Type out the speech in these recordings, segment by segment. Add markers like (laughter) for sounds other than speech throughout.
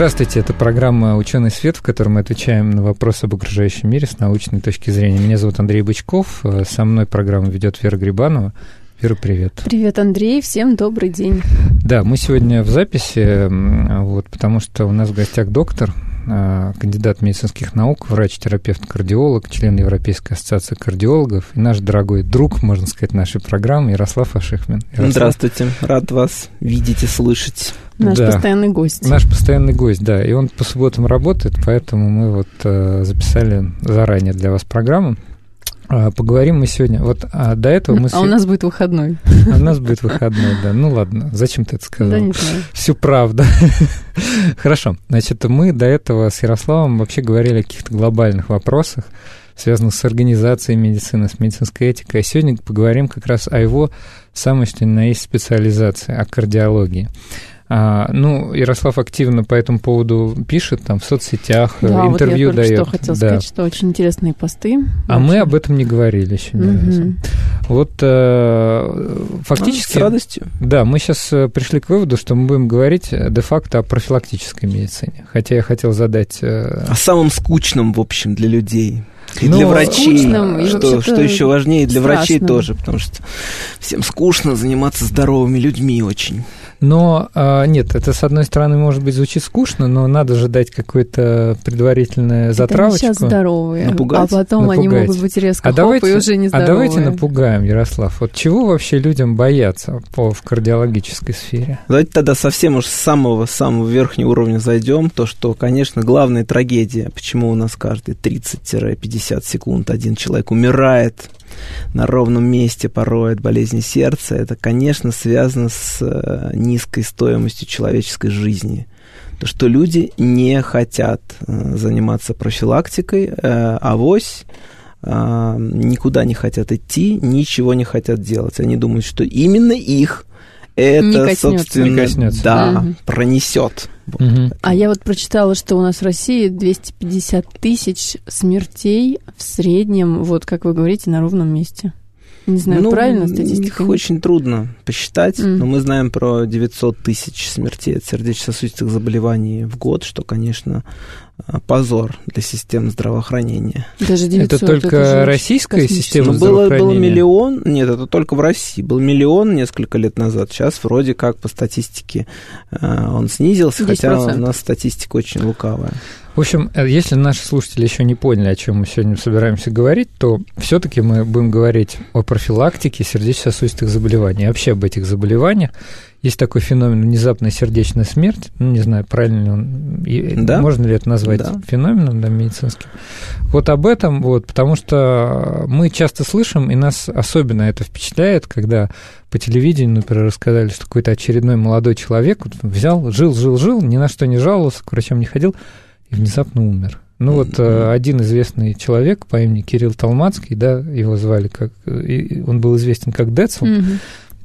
Здравствуйте, это программа «Ученый свет», в которой мы отвечаем на вопросы об окружающем мире с научной точки зрения. Меня зовут Андрей Бычков, со мной программу ведет Вера Грибанова. Вера, привет. Привет, Андрей, всем добрый день. Да, мы сегодня в записи, вот, потому что у нас в гостях доктор, кандидат медицинских наук, врач-терапевт, кардиолог, член Европейской ассоциации кардиологов и наш дорогой друг, можно сказать, нашей программы Ярослав Ашихмин. Ярослав. Здравствуйте, рад вас видеть и слышать. Наш да, постоянный гость. Наш постоянный гость, да. И он по субботам работает, поэтому мы вот э, записали заранее для вас программу. А, поговорим мы сегодня. Вот а до этого мы... А у нас будет выходной. А у нас будет выходной, да. Ну ладно, зачем ты это сказал? Да не знаю. Всю правду. (laughs) Хорошо. Значит, мы до этого с Ярославом вообще говорили о каких-то глобальных вопросах, связанных с организацией медицины, с медицинской этикой. А сегодня поговорим как раз о его самой что ни на есть специализации, о кардиологии. А, ну, Ярослав активно по этому поводу пишет там в соцсетях, да, интервью вот я дает. что хотел да. сказать, что очень интересные посты. А очень. мы об этом не говорили еще ни угу. разу. Вот э, фактически... А, с радостью. Да, мы сейчас э, пришли к выводу, что мы будем говорить э, де-факто о профилактической медицине. Хотя я хотел задать... Э... О самом скучном, в общем, для людей. И ну, для врачей, скучным, что, что еще важнее, для страшным. врачей тоже, потому что всем скучно заниматься здоровыми людьми очень. Но а, нет, это с одной стороны может быть звучит скучно, но надо же дать какую-то предварительную затравочку. Это сейчас здоровые, Напугать? а потом Напугать. они могут быть резко а хоп, давайте, и уже не здоровые. А давайте напугаем, Ярослав. Вот чего вообще людям бояться по, в кардиологической сфере? Давайте тогда совсем уж с самого-самого верхнего уровня зайдем. То, что, конечно, главная трагедия, почему у нас каждые 30-50 секунд один человек умирает на ровном месте порой от болезни сердца, это, конечно, связано с э, низкой стоимостью человеческой жизни. То, что люди не хотят э, заниматься профилактикой, э, авось никуда не хотят идти, ничего не хотят делать. Они думают, что именно их это, собственно, да, угу. пронесет. Угу. А я вот прочитала, что у нас в России 250 тысяч смертей в среднем, вот как вы говорите, на ровном месте. Не знаю, ну, правильно статистика? Их очень трудно посчитать, mm. но мы знаем про 900 тысяч смертей от сердечно-сосудистых заболеваний в год, что, конечно, позор для системы здравоохранения. Даже 900, это только это российская система здравоохранения? Было, было миллион, нет, это только в России. Был миллион несколько лет назад. Сейчас вроде как по статистике а, он снизился, 10%. хотя у нас статистика очень лукавая. В общем, э, если наши слушатели еще не поняли, о чем мы сегодня собираемся говорить, то все-таки мы будем говорить о профилактике сердечно-сосудистых заболеваний, вообще об этих заболеваниях. Есть такой феномен внезапная сердечная смерть. Ну, не знаю, правильно ли он, да? можно ли это назвать да. феноменом да, медицинским. Вот об этом, вот, потому что мы часто слышим, и нас особенно это впечатляет, когда по телевидению, например, рассказали, что какой-то очередной молодой человек вот, взял, жил, жил, жил, ни на что не жаловался, к врачам не ходил, и внезапно умер. Ну вот mm-hmm. один известный человек по имени Кирилл Талмацкий, да, его звали как, он был известен как Децл, mm-hmm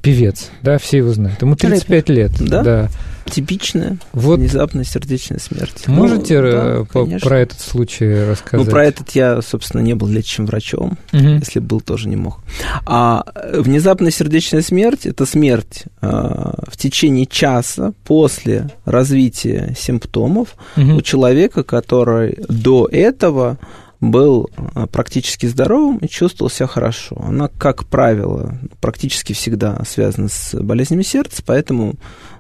певец, да, все его знают. Ему 35 Рэпер. лет. Да? да. Типичная вот. внезапная сердечная смерть. Можете ну, да, по, про этот случай рассказать? Ну, про этот я, собственно, не был лечащим врачом, угу. если был, тоже не мог. А э, внезапная сердечная смерть – это смерть э, в течение часа после развития симптомов угу. у человека, который до этого был а, практически здоровым и чувствовал себя хорошо. Она, как правило, практически всегда связана с болезнями сердца, поэтому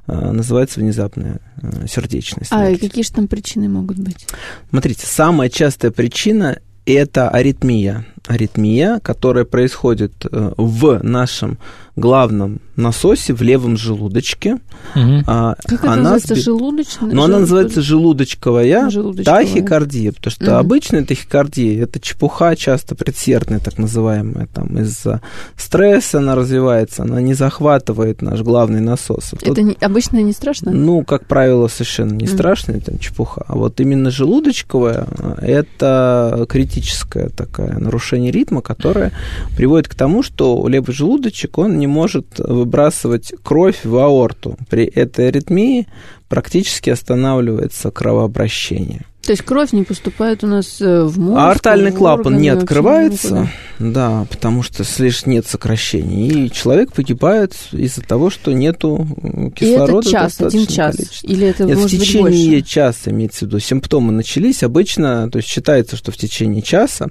а, называется внезапная а, сердечная смерть. А какие же там причины могут быть? Смотрите, самая частая причина – это аритмия. Аритмия, которая происходит э, в нашем главном насосе в левом желудочке. Угу. А, как это она называется? Сби... Желудочная? Ну, она называется желудочковая, желудочковая. тахикардия, потому что угу. обычная тахикардия – это чепуха, часто предсердная, так называемая, там, из-за стресса она развивается, она не захватывает наш главный насос. Это вот, не, обычно не страшно? Ну, как правило, совершенно не угу. страшно, это чепуха. А вот именно желудочковая – это критическое такое нарушение нарушение ритма, которое приводит к тому, что левый желудочек, он не может выбрасывать кровь в аорту. При этой аритмии практически останавливается кровообращение. То есть кровь не поступает у нас э, в мозг? А артальный клапан не открывается, да, потому что слишком нет сокращений, и человек погибает из-за того, что нету кислорода. И это час, один час? Количество. Или это нет, может в течение быть больше? часа, имеется в виду. Симптомы начались обычно, то есть считается, что в течение часа,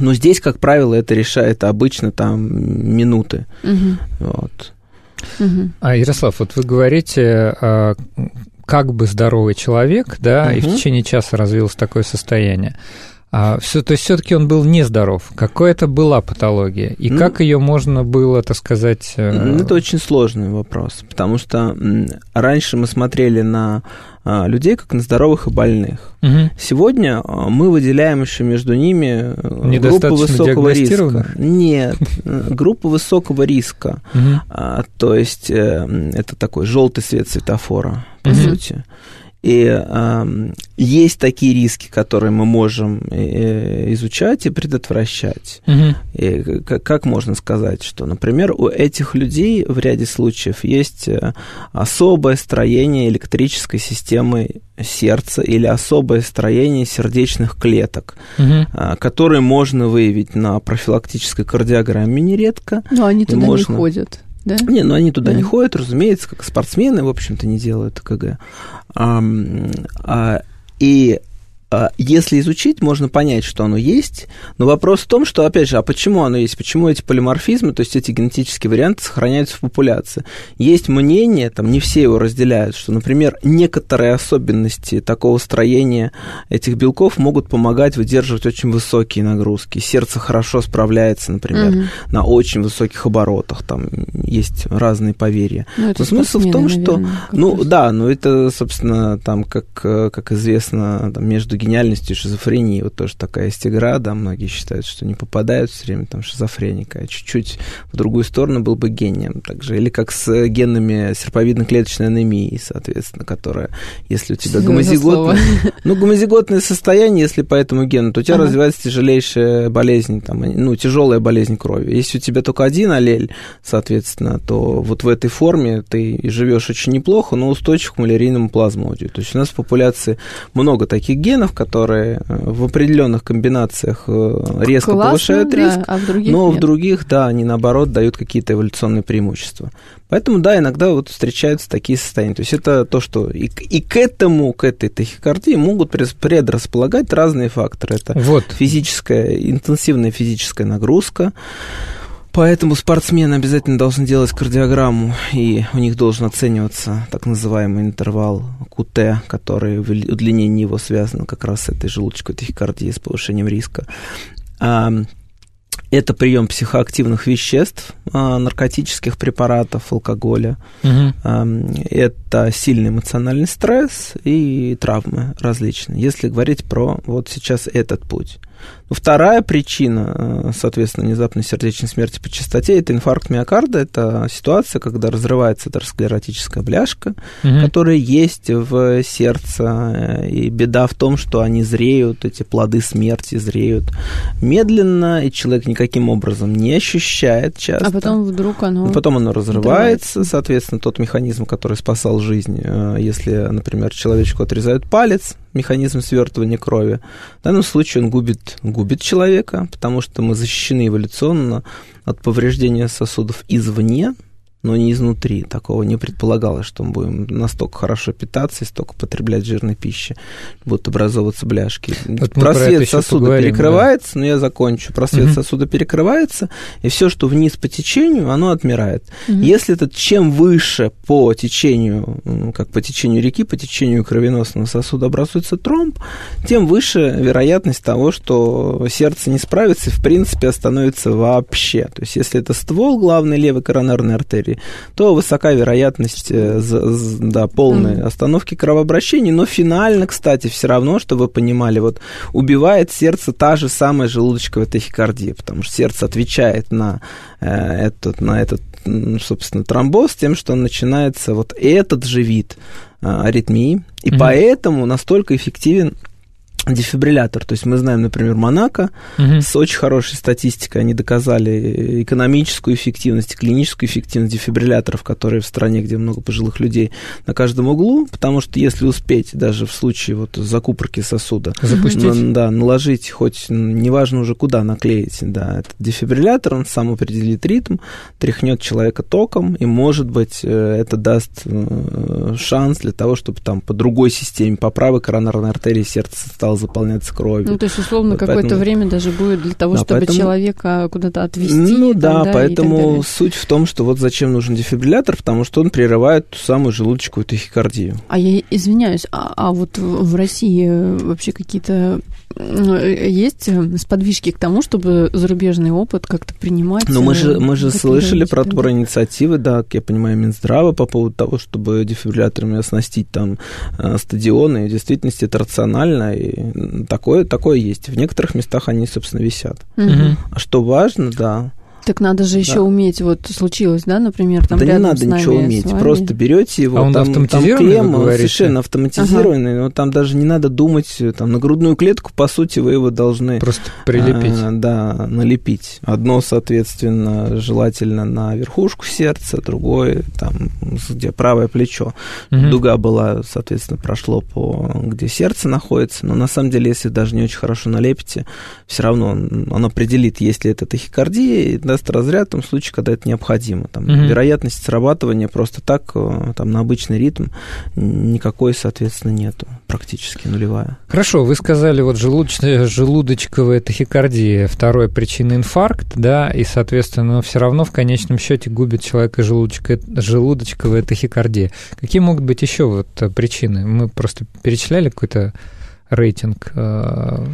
но здесь, как правило, это решает обычно там минуты. Угу. Вот. Угу. А, Ярослав, вот вы говорите, а, как бы здоровый человек, да, Мгм. и в течение часа развилось такое состояние. А, всё- то есть все-таки он был нездоров. Какая это была патология? И Ну, как ее можно было, так сказать... э, Это очень сложный вопрос, потому что раньше мы смотрели на людей как на здоровых и больных. мгм. Сегодня а, мы выделяем еще между ними э, группу Недостаточно высокого риска. Нет, э, группу высокого риска. А, То есть э, это такой желтый свет светофора, по Мгм. сути. И ам, есть такие риски, которые мы можем э, изучать и предотвращать. Мгм. И к- как можно сказать, что, например, у этих людей в ряде случаев есть э, особое строение электрической системы сердца или особое строение сердечных клеток, а, которые можно выявить на профилактической кардиограмме нередко. Но они туда можно. не ходят, да? Не, ну они туда Да. не ходят, разумеется, как спортсмены, в общем-то, не делают КГ. Ам, а, и а, если изучить, можно понять, что оно есть, но вопрос в том, что, опять же, а почему оно есть, почему эти полиморфизмы, то есть эти генетические варианты сохраняются в популяции. Есть мнение, там не все его разделяют, что, например, некоторые особенности такого строения этих белков могут помогать выдерживать очень высокие нагрузки. Сердце хорошо справляется, например, Мгм. на очень высоких оборотах, там есть разные поверья. Ну, это Но смысл в том, что, наверное, как ну раз. да, ну это, собственно, там, как, э, как известно, там, между гениальностью и шизофренией вот тоже такая есть игра, да, многие считают, что не попадают все время там шизофреника, а чуть-чуть в другую сторону был бы гением также. Или как с генами серповидно-клеточной анемии, соответственно, которая, если у тебя Что гомозиготное, (laughs) ну, гомозиготное состояние, если по этому гену, то у тебя Ага. развивается тяжелейшая болезнь, там, ну, тяжелая болезнь крови. Если у тебя только один аллель, соответственно, то вот в этой форме ты и живешь очень неплохо, но устойчив к малярийному плазмодию. То есть у нас в популяции много таких генов, которые э, в определенных комбинациях э, резко Классно, повышают да, риск, а в других но в нет. других, да, они наоборот дают какие-то эволюционные преимущества. Поэтому, да, иногда вот встречаются такие состояния. То есть это то, что и, к- и к этому, к этой тахикардии могут предрасполагать разные факторы. Это Вот. физическая, интенсивная физическая нагрузка. Поэтому спортсмены обязательно должны делать кардиограмму, и у них должен оцениваться так называемый интервал КУТ, который в удлинении его связан как раз с этой желудочковой тахикардией, с повышением риска. А, Это прием психоактивных веществ, а, наркотических препаратов, алкоголя. Ам, Это сильный эмоциональный стресс и травмы различные, если говорить про вот сейчас этот путь. Ну, вторая причина, э, соответственно, внезапной сердечной смерти по частоте, это инфаркт миокарда. Это ситуация, когда разрывается атеросклеротическая бляшка, Мгм. которые есть в сердце. э, И беда в том, что они зреют, эти плоды смерти зреют медленно, и человек никаким образом не ощущает часто. А потом вдруг оно... Ну, Потом оно разрывается, взрывается. соответственно, тот механизм, который спасал жизнь, э, если, например, человечку отрезают палец, механизм свертывания крови, в данном случае он губит, губит человека, потому что мы защищены эволюционно от повреждения сосудов извне, но не изнутри. Такого не предполагалось, что мы будем настолько хорошо питаться и столько потреблять жирной пищи, будут образовываться бляшки. Вот про Просвет ещё сосуда поговорим, перекрывается, но я закончу. Просвет Мгм. сосуда перекрывается, и все, что вниз по течению, оно отмирает. Мгм. Если это чем выше по течению, как по течению реки, по течению кровеносного сосуда образуется тромб, тем выше вероятность того, что сердце не справится и, в принципе, остановится вообще. То есть, если это ствол главной левой коронарной артерии, то высока вероятность э, да, полной Мгм. остановки кровообращения. Но финально, кстати, все равно, чтобы вы понимали, вот убивает сердце та же самая желудочковая тахикардия, потому что сердце отвечает на, э, этот, на этот, собственно, тромбоз тем, что начинается вот этот же вид э, аритмии, и Мгм. поэтому настолько эффективен дефибриллятор. То есть мы знаем, например, Монако угу. с очень хорошей статистикой. Они доказали экономическую эффективность и клиническую эффективность дефибрилляторов, которые в стране, где много пожилых людей, на каждом углу. Потому что если успеть даже в случае вот закупорки сосуда запустить, на, да, наложить хоть неважно уже куда наклеить, да, этот дефибриллятор, он сам определит ритм, тряхнет человека током, и может быть э, это даст э, шанс для того, чтобы там по другой системе, по правой коронарной артерии сердце стало стал заполняться кровью. Ну, то есть, условно, поэтому... какое-то время даже будет для того, да, чтобы поэтому... человека куда-то отвезти. Ну, да, да, поэтому суть в том, что вот зачем нужен дефибриллятор, потому что он прерывает ту самую желудочковую тахикардию. А я извиняюсь, а, а вот в России вообще какие-то есть сподвижки к тому, чтобы зарубежный опыт как-то принимать? Ну, мы же, мы же слышали про, про инициативы, да, как я понимаю, Минздрава по поводу того, чтобы дефибрилляторами оснастить там э, стадионы. И в действительности это рационально, и такое, такое есть. В некоторых местах они, собственно, висят. Угу. А что важно, да, так надо же еще да. уметь, вот случилось, да, например, там Да не надо ничего уметь, просто берете его, а он там, там крем, он совершенно автоматизированный, ага. но там даже не надо думать, там на грудную клетку, по сути, вы его должны... Просто прилепить. А, да, налепить. Одно, соответственно, желательно на верхушку сердца, другое, там, где правое плечо. Угу. Дуга была, соответственно, прошло по, где сердце находится, но на самом деле, если даже не очень хорошо налепите, все равно он, он определит, есть ли это тахикардия, даст разряд в том случае, когда это необходимо. Там, угу. Вероятность срабатывания просто так, э, там, на обычный ритм никакой, соответственно, нету, практически нулевая. Хорошо, вы сказали, вот желудочная, желудочковая тахикардия, вторая причина инфаркт, да, и, соответственно, но все равно в конечном счете губит человека желудочка, желудочковая тахикардия. Какие могут быть еще вот причины? Мы просто перечисляли какой-то рейтинг э,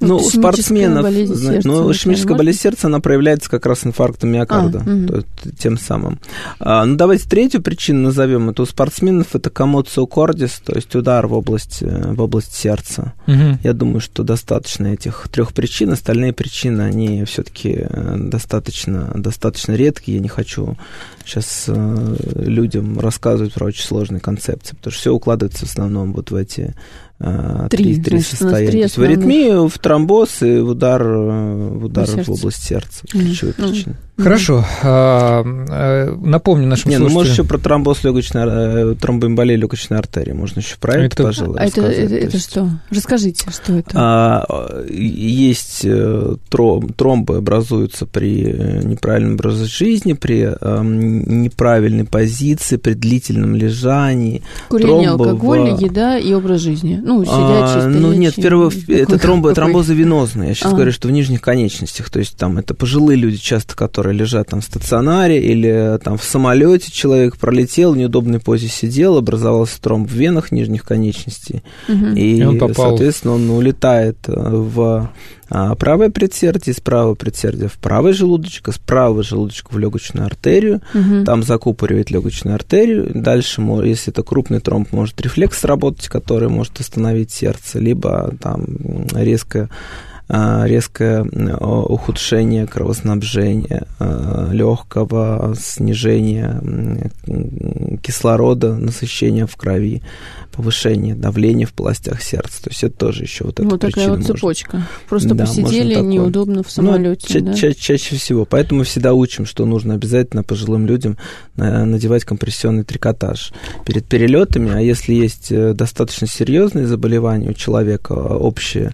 ну, у спортсменов, сердца, ну, ишемическая болезнь сердца, она проявляется как раз инфарктом миокарда, а, угу. тем самым. А, ну, давайте третью причину назовем. Это у спортсменов это комоцио кордис, то есть удар в область, э, в область сердца. Угу. Я думаю, что достаточно этих трех причин. Остальные причины, они все-таки э, достаточно, достаточно редкие. Я не хочу сейчас э, людям рассказывать про очень сложные концепции, потому что все укладывается в основном вот в эти три, три, три состояния. Три в аритмию, в тромбоз и в удар, в, удар в область сердца. Ключевые mm. причины. Хорошо. А, а, напомню нашим Не, слушателям... ну, может, еще про тромбоз легочной, э, тромбоэмболии легочной артерии. Можно еще про это, это пожалуй, а это, это, это что? Расскажите, что это? А, есть э, тромбы образуются при э, неправильном образе жизни, при а, неправильной позиции, при длительном лежании. Курение, Тромбы алкоголь, в... еда и образ жизни. Ну, сидячий, а, Ну, нет, первое, это тромбы, тромбозы венозные. Я сейчас а. говорю, что в нижних конечностях. То есть там это пожилые люди часто, которые лежат там в стационаре или там в самолете человек пролетел, в неудобной позе сидел, образовался тромб в венах нижних конечностей. Угу. И, и он попал. соответственно, он улетает э, в правое предсердие, из правого предсердия в правый желудочек, из правого желудочка в легочную артерию, угу. там закупоривает легочную артерию. Дальше, если это крупный тромб, может рефлекс сработать, который может остановить сердце, либо там резко резкое ухудшение кровоснабжения легкого, снижение кислорода, насыщения в крови, повышение давления в полостях сердца. То есть это тоже еще вот эта Вот такая вот цепочка. Может... Просто да, посидели неудобно в самолете. Ну, да? ча- ча- чаще всего. Поэтому всегда учим, что нужно обязательно пожилым людям надевать компрессионный трикотаж перед перелетами. А если есть э, достаточно серьезные заболевания у человека общие,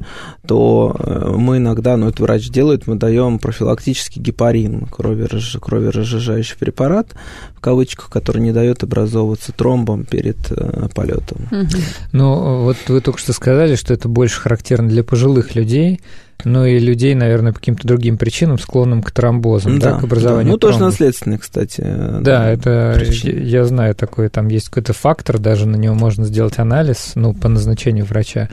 то мы иногда, ну это врач делает, мы даем профилактический гепарин, кровераж, кроверазжижающий препарат, в кавычках, который не дает образовываться тромбом перед э, полетом. Ну, вот вы только что сказали, что это больше характерно для пожилых людей, ну и людей, наверное, по каким-то другим причинам, склонным к тромбозам, да, да к образованию да. Ну, тромбов. тоже наследственный, кстати. Да, да это, причина. я знаю такой, там есть какой-то фактор, даже на него можно сделать анализ, ну, по назначению врача,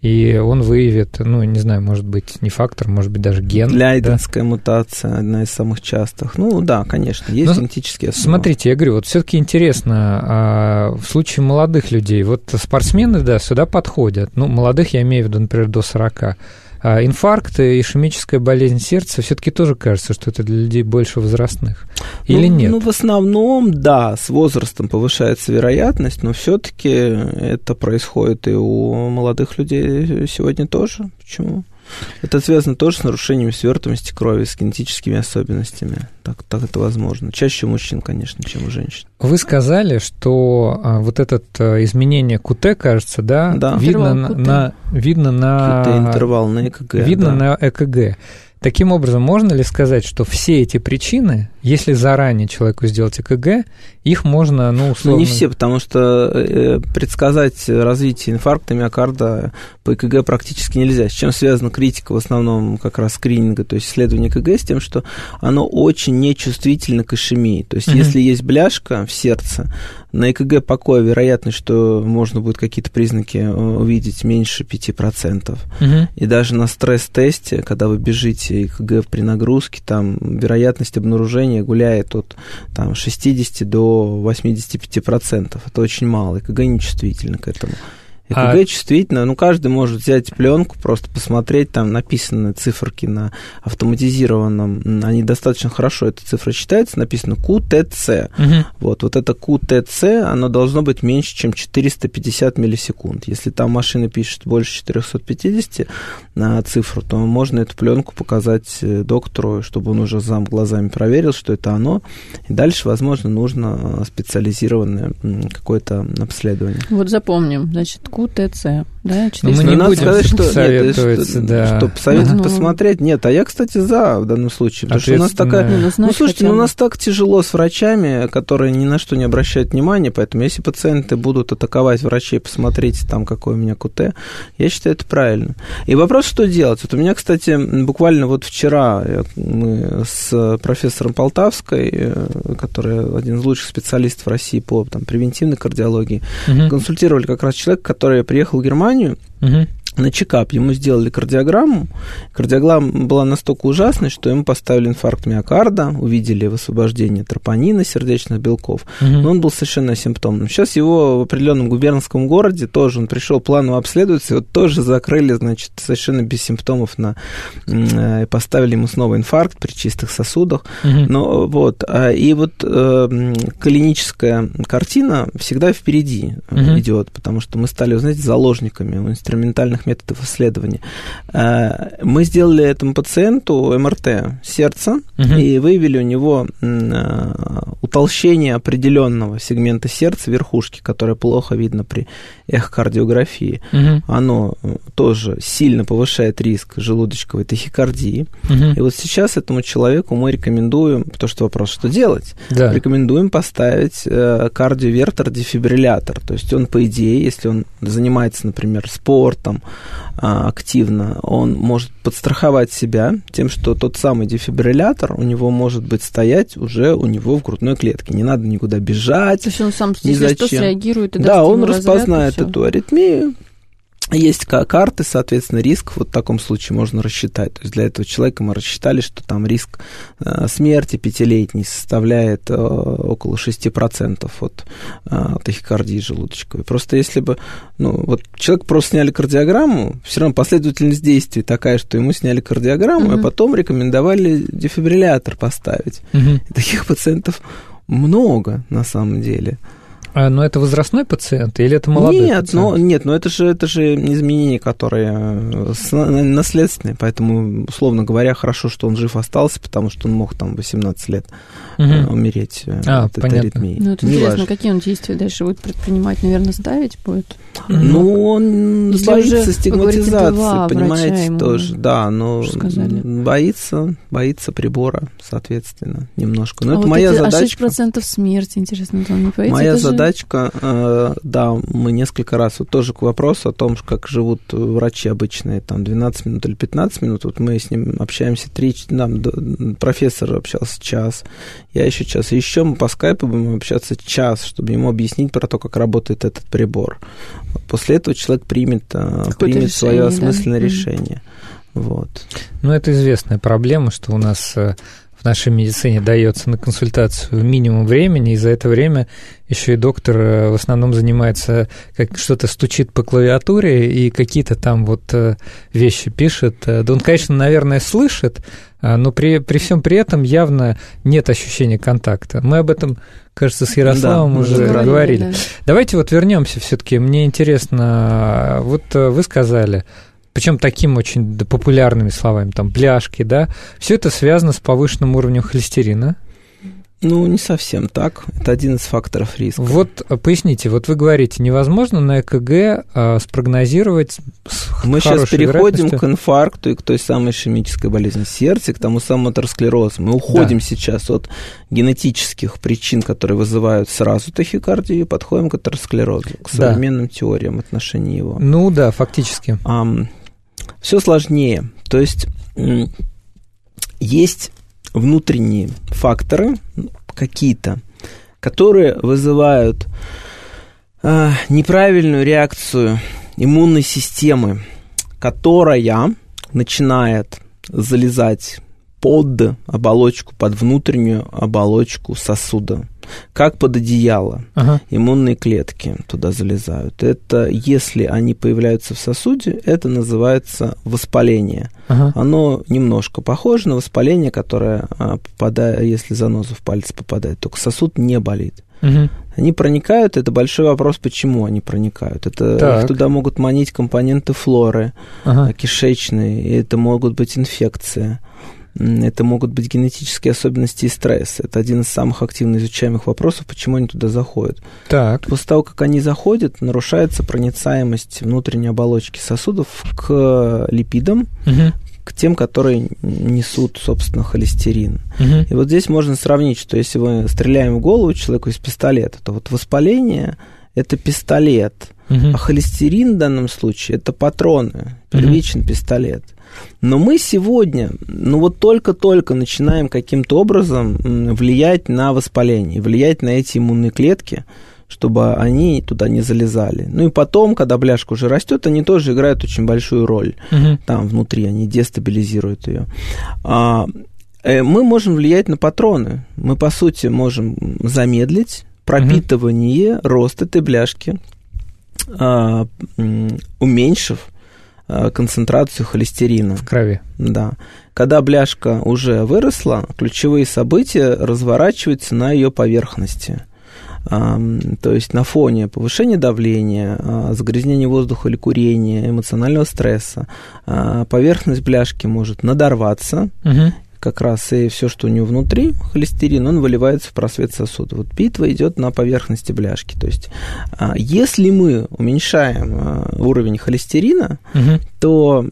и он выявит, ну, не знаю, может быть, не фактор, может быть, даже ген. Лейденская да? мутация, одна из самых частых. Ну, да, конечно, есть Но, генетические основы. Смотрите, я говорю, вот все таки интересно, а в случае молодых людей, вот спортсмены, да, сюда подходят, ну, молодых я имею в виду, например, до 40, А инфаркт и ишемическая болезнь сердца все-таки тоже кажется, что это для людей больше возрастных. Или ну, нет? Ну, в основном, да, с возрастом повышается вероятность, но все-таки это происходит и у молодых людей сегодня тоже. Почему? Это связано тоже с нарушениями свертываемости крови, с генетическими особенностями. Так, так это возможно. Чаще у мужчин, конечно, чем у женщин. Вы сказали, что а, вот это а, изменение КУТ, кажется, да, да. видно на, на видно на интервал на ЭКГ. Видно да. на ЭКГ. Таким образом, можно ли сказать, что все эти причины, если заранее человеку сделать ЭКГ, их можно, ну, условно... Ну, не все, потому что э, предсказать развитие инфаркта миокарда по ЭКГ практически нельзя. С чем связана критика в основном как раз скрининга, то есть исследование ЭКГ, с тем, что оно очень нечувствительно к ишемии. То есть, mm-hmm. если есть бляшка в сердце, на ЭКГ покоя вероятность, что можно будет какие-то признаки э, увидеть меньше 5%. Мгм. И даже на стресс-тесте, когда вы бежите ЭКГ при нагрузке, там вероятность обнаружения гуляет от там, 60 до 85%. Это очень мало. ЭКГ нечувствительно к этому. ЭКГ А- чувствительно, ну, каждый может взять пленку, просто посмотреть, там написаны циферки на автоматизированном, они достаточно хорошо, эта цифра считается, написано QTC. Мгм. Вот, вот это QTC, оно должно быть меньше, чем 450 миллисекунд. Если там машина пишет больше 450 на цифру, то можно эту пленку показать э, доктору, чтобы он уже зам глазами проверил, что это оно. И дальше, возможно, нужно э, специализированное какое-то обследование. Вот запомним, значит, КУТЦ, да, Ну, мы 400. не Но надо будем сказать, что, нет, что, да. что посоветовать Ну. посмотреть. Нет, а я, кстати, за в данном случае. Потому что у нас такая. Не, ну, ну, слушайте, хотя ну, у нас так тяжело с врачами, которые ни на что не обращают внимания, поэтому если пациенты будут атаковать врачей, посмотрите там, какой у меня КУТ, я считаю, это правильно. И вопрос, что делать? Вот у меня, кстати, буквально вот вчера я- мы с профессором Полтавской, э, который один из лучших специалистов России по там, превентивной кардиологии, Мгм. консультировали как раз человека, который приехал в Германию, Мгм. На чекап. Ему сделали кардиограмму. Кардиограмма была настолько ужасной, что ему поставили инфаркт миокарда, увидели высвобождение тропонина сердечных белков, Мгм. но он был совершенно асимптомным. Сейчас его в определенном губернском городе тоже, он пришел планово обследоваться, его тоже закрыли, значит, совершенно без симптомов на, э, и поставили ему снова инфаркт при чистых сосудах. Мгм. Но вот, а, и вот э, м, клиническая картина всегда впереди э, Мгм. идет, потому что мы стали, знаете, заложниками у инструментальных методов исследования. Э, Мы сделали этому пациенту МРТ сердца Мгм. и выявили у него э, утолщение определенного сегмента сердца верхушки, которое плохо видно при эхокардиографии. Мгм. Оно э, тоже сильно повышает риск желудочковой тахикардии. Мгм. И вот сейчас этому человеку мы рекомендуем, потому что вопрос, что делать? Да. Рекомендуем поставить кардиовертор-дефибриллятор. То есть он, по идее, если он занимается, например, спортом активно, он может подстраховать себя тем, что тот самый дефибриллятор у него может быть стоять уже у него в грудной клетке. Не надо никуда бежать. То есть он сам, если что, зачем. среагирует и Да, он разряд, и распознает всё. эту аритмию. Есть ка- карты, соответственно, риск вот в таком случае можно рассчитать. То есть для этого человека мы рассчитали, что там риск э, смерти пятилетней составляет э, около 6% от э, тахикардии желудочковой. Просто если бы, ну, вот человек просто сняли кардиограмму, все равно последовательность действий такая, что ему сняли кардиограмму, Мгм. а потом рекомендовали дефибриллятор поставить. Мгм. И таких пациентов много на самом деле. А, но это возрастной пациент или это молодой нет, пациент? но, нет, но это же, это же изменения, которые э, наследственные, поэтому, условно говоря, хорошо, что он жив остался, потому что он мог там 18 лет Мгм. умереть э, А, от этой понятно. аритмии. Ну, это Неважно. интересно, какие он действия дальше будет предпринимать? Наверное, ставить будет? Ну, он Если боится стигматизации, понимаете, тоже, да, но боится, боится прибора, соответственно, немножко. Но а это вот моя эти, А задачка. 6% смерти, интересно, он не боится? Моя Это же- задачка, э, да, мы несколько раз, вот тоже к вопросу о том, как живут врачи обычные, там, 12 минут или 15 минут, вот мы с ним общаемся, три, нам, профессор общался час, я еще час, и еще мы по скайпу будем общаться час, чтобы ему объяснить про то, как работает этот прибор. После этого человек примет, э, примет свое решение, да. осмысленное Мгм. решение. Вот. Ну, это известная проблема, что у нас э, в нашей медицине дается на консультацию минимум времени, и за это время еще и доктор э, в основном занимается, как что-то стучит по клавиатуре и какие-то там вот э, вещи пишет. Да он, конечно, наверное, слышит, а, но при, при всем при этом явно нет ощущения контакта. Мы об этом, кажется, с Ярославом да, уже говорили. говорили. Да. Давайте вот вернемся все-таки. Мне интересно, вот э, вы сказали, причем таким очень популярными словами, там, бляшки, да, все это связано с повышенным уровнем холестерина. Ну, не совсем так. Это один из факторов риска. Вот э, поясните, вот вы говорите, невозможно на ЭКГ а, спрогнозировать с Мы сейчас переходим к инфаркту и к той самой ишемической болезни сердца, к тому самому атеросклерозу. Мы уходим да. сейчас от генетических причин, которые вызывают сразу тахикардию, и подходим к атеросклерозу, к современным да. теориям отношения его. Ну да, фактически. А, все сложнее. То есть есть внутренние факторы какие-то, которые вызывают э, неправильную реакцию иммунной системы, которая начинает залезать под оболочку, под внутреннюю оболочку сосуда как под одеяло. Ага. Иммунные клетки туда залезают. Это, если они появляются в сосуде, это называется воспаление. Ага. Оно немножко похоже на воспаление, которое а, попадает, если заноза в палец попадает, только сосуд не болит. Угу. Они проникают, это большой вопрос, почему они проникают. Это их туда могут манить компоненты флоры ага. кишечные, и это могут быть инфекции. Это могут быть генетические особенности и стресс. Это один из самых активно изучаемых вопросов, почему они туда заходят. Так. После того, как они заходят, нарушается проницаемость внутренней оболочки сосудов к липидам, угу к тем, которые несут, собственно, холестерин. Угу. И вот здесь можно сравнить, что если мы стреляем в голову человеку из пистолета, то вот воспаление – это пистолет, угу. а холестерин в данном случае – это патроны, первичный угу. пистолет. Но мы сегодня, ну вот только-только начинаем каким-то образом влиять на воспаление, влиять на эти иммунные клетки, чтобы они туда не залезали. Ну и потом, когда бляшка уже растет, они тоже играют очень большую роль угу. там внутри, они дестабилизируют ее. А, э, мы можем влиять на патроны. Мы, по сути, можем замедлить пропитывание, угу. рост этой бляшки, а, уменьшив концентрацию холестерина. В крови. Да. Когда бляшка уже выросла, ключевые события разворачиваются на ее поверхности. То есть на фоне повышения давления, а, загрязнения воздуха или курения, эмоционального стресса, а, поверхность бляшки может надорваться, угу как раз и все, что у него внутри, холестерин, он выливается в просвет сосуда. Вот битва идет на поверхности бляшки. То есть, а, если мы уменьшаем а, уровень холестерина, угу. то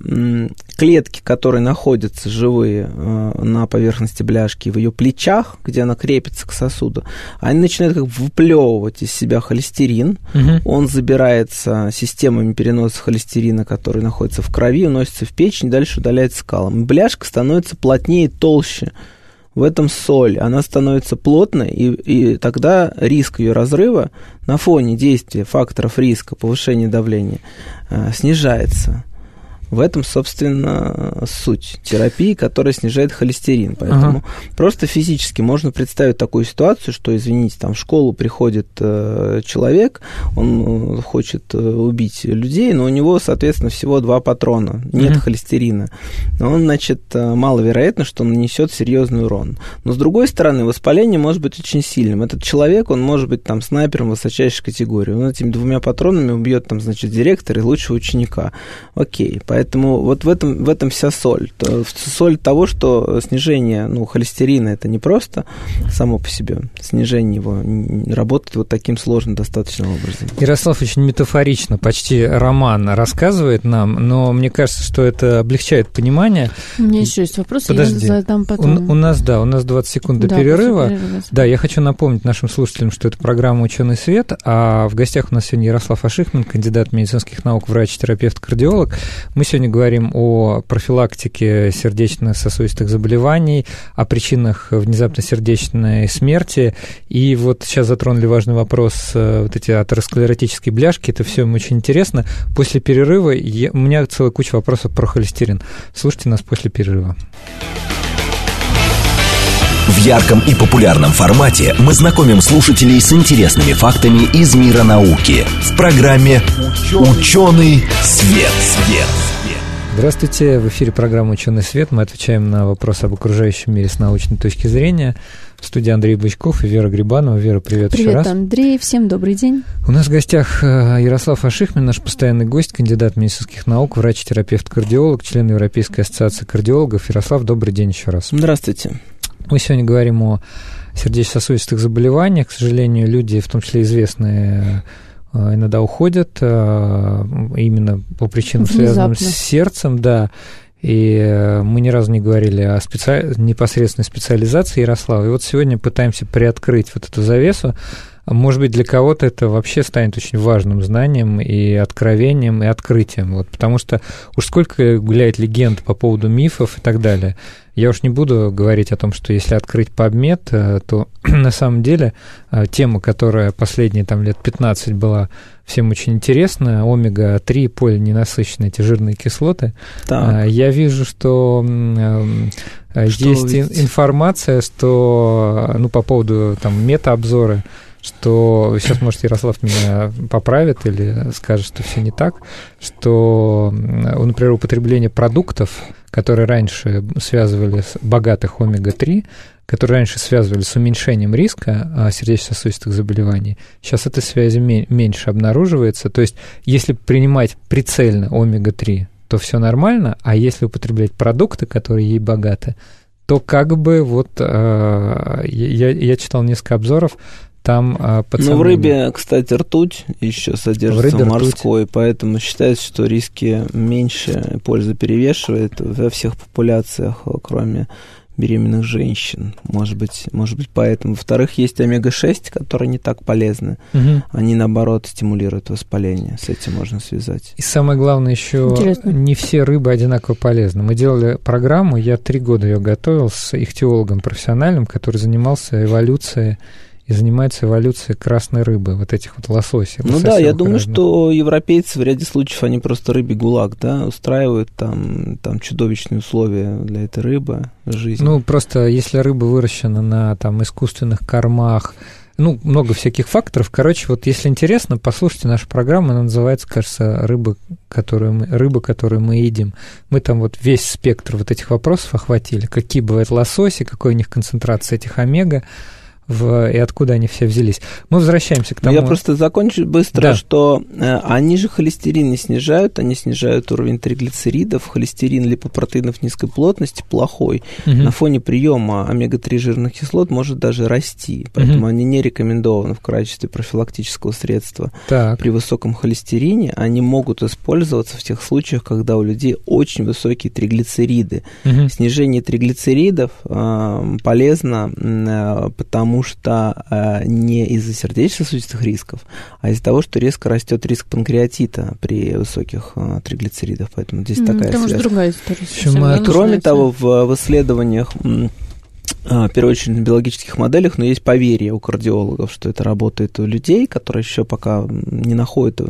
клетки, которые находятся живые а, на поверхности бляшки, в ее плечах, где она крепится к сосуду, они начинают как выплевывать из себя холестерин. Угу. Он забирается системами переноса холестерина, который находится в крови, уносится в печень, дальше удаляется скалом. Бляшка становится плотнее толще. В этом соль, она становится плотной, и, и тогда риск ее разрыва на фоне действия факторов риска повышения давления э, снижается. В этом, собственно, суть терапии, которая снижает холестерин. Поэтому ага. просто физически можно представить такую ситуацию, что, извините, там в школу приходит э, человек, он э, хочет э, убить людей, но у него, соответственно, всего два патрона, нет ага. холестерина. Но он, значит, э, маловероятно, что он нанесет серьезный урон. Но с другой стороны, воспаление может быть очень сильным. Этот человек, он может быть там снайпером высочайшей категории. Он этими двумя патронами убьет там, значит, директора и лучшего ученика. Окей, Поэтому вот в этом, в этом вся соль. Соль того, что снижение ну, холестерина это не просто само по себе, снижение его работает вот таким сложным достаточным образом. Ярослав очень метафорично, почти роман рассказывает нам, но мне кажется, что это облегчает понимание. У меня еще есть вопрос, Подожди. я задам потом. У, у нас, да, у нас 20 секунд до да, перерыва. перерыва. Да, я хочу напомнить нашим слушателям, что это программа «Ученый свет», а в гостях у нас сегодня Ярослав Ашихман, кандидат медицинских наук, врач, терапевт, кардиолог. Мы сегодня говорим о профилактике сердечно-сосудистых заболеваний, о причинах внезапной сердечной смерти. И вот сейчас затронули важный вопрос, э, вот эти атеросклеротические бляшки, это все очень интересно. После перерыва я, у меня целая куча вопросов про холестерин. Слушайте нас после перерыва. Ярком и популярном формате мы знакомим слушателей с интересными фактами из мира науки в программе «Ученый свет». свет. Здравствуйте, в эфире программа «Ученый свет». Мы отвечаем на вопросы об окружающем мире с научной точки зрения. В студии Андрей Бычков и Вера Грибанова. Вера, привет, привет еще раз. Привет, Андрей, всем добрый день. У нас в гостях э, Ярослав Ашихмин, наш постоянный гость, кандидат медицинских наук, врач-терапевт-кардиолог, член Европейской ассоциации кардиологов. Ярослав, добрый день еще раз. Здравствуйте. Мы сегодня говорим о сердечно-сосудистых заболеваниях. К сожалению, люди, в том числе известные Э, иногда уходят э, именно по причинам, Внезапно. связанным с сердцем, да. И э, мы ни разу не говорили о специ... непосредственной специализации Ярослава. И вот сегодня пытаемся приоткрыть вот эту завесу. Может быть, для кого-то это вообще станет очень важным знанием и откровением, и открытием. Вот, потому что уж сколько гуляет легенд по поводу мифов и так далее. Я уж не буду говорить о том, что если открыть PubMed, э, то (clears throat) на самом деле э, тема, которая последние там, лет 15 была всем очень интересна, омега-3 полиненасыщенные, эти жирные кислоты, так. Э, я вижу, что, что есть информация, что ну, по поводу там, мета-обзоры, что сейчас, может, Ярослав меня поправит или скажет, что все не так, что, например, употребление продуктов, которые раньше связывали с богатых омега-3, которые раньше связывали с уменьшением риска а, сердечно-сосудистых заболеваний, сейчас этой связи меньше обнаруживается. То есть, если принимать прицельно омега-3, то все нормально, а если употреблять продукты, которые ей богаты, то как бы вот э, я, я читал несколько обзоров, там пацаны... Ну, в рыбе, кстати, ртуть еще содержится в морской, ртуть. поэтому считается, что риски меньше, польза перевешивает во всех популяциях, кроме беременных женщин. Может быть, может быть поэтому. Во-вторых, есть омега-6, которые не так полезны. Угу. Они, наоборот, стимулируют воспаление. С этим можно связать. И самое главное еще, Интересно. не все рыбы одинаково полезны. Мы делали программу, я три года ее готовил с ихтиологом профессиональным, который занимался эволюцией и занимается эволюцией красной рыбы, вот этих вот лососей. Ну да, я думаю, разных. что европейцы в ряде случаев, они просто рыбе гулаг, да, устраивают там, там чудовищные условия для этой рыбы жизни. Ну, просто если рыба выращена на там искусственных кормах, ну, много всяких факторов. Короче, вот если интересно, послушайте нашу программу, она называется, кажется, «Рыба, которую мы, рыба, которую мы едим». Мы там вот весь спектр вот этих вопросов охватили. Какие бывают лососи, какой у них концентрация этих омега, в, и откуда они все взялись. Мы возвращаемся к ну, тому... Я просто закончу быстро, да. что э, они же холестерин не снижают, они снижают уровень триглицеридов, холестерин липопротеинов низкой плотности плохой. Угу. На фоне приема омега-3 жирных кислот может даже расти, поэтому угу. они не рекомендованы в качестве профилактического средства. Так. При высоком холестерине они могут использоваться в тех случаях, когда у людей очень высокие триглицериды. Угу. Снижение триглицеридов э, полезно, э, потому потому что э, не из-за сердечно-сосудистых рисков, а из-за того, что резко растет риск панкреатита при высоких э, триглицеридах. Поэтому здесь mm, такая связь. другая история. Кроме того, в, в исследованиях а, в первую очередь на биологических моделях, но есть поверье у кардиологов, что это работает у людей, которые еще пока не находят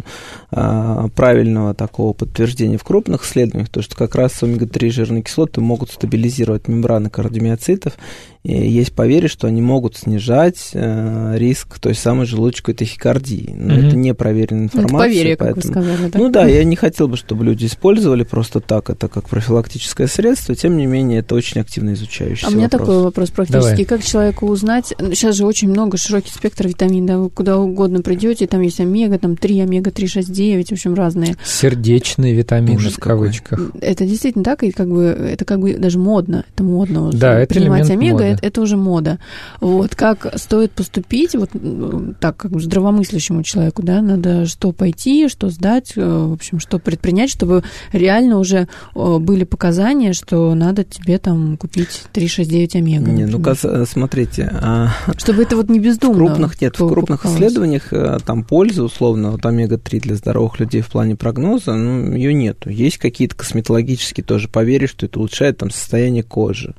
а, правильного такого подтверждения в крупных исследованиях, то что как раз омега-3 жирные кислоты могут стабилизировать мембраны кардиомиоцитов, есть поверье, что они могут снижать э, риск той самой желудочковой тахикардии. Но mm-hmm. это не проверенная информация. Это поверье, поэтому... как вы сказали, да? Ну да, я не хотел бы, чтобы люди использовали просто так это как профилактическое средство, тем не менее это очень активно изучающийся А у меня вопрос. такой вопрос практически. Давай. Как человеку узнать? Сейчас же очень много, широкий спектр витаминов. Вы куда угодно придете, там есть омега, там 3, омега-3, 6, 9, в общем, разные. Сердечные витамины Ужас в кавычках. Это действительно так, и как бы это как бы даже модно. Это модно уже. Да, это принимать омега, моды. Это, это уже мода. Вот как стоит поступить, вот так как здравомыслящему человеку, да, надо что пойти, что сдать, э, в общем, что предпринять, чтобы реально уже были показания, что надо тебе там купить 369 омега. Не, ну смотрите. А, (laughs) Чтобы это вот не бездумно. В крупных, нет, в крупных исследованиях э, там пользы, условно, вот омега-3 для здоровых людей в плане прогноза, ну, ее нету. Есть какие-то косметологические тоже поверья, что это улучшает там состояние кожи.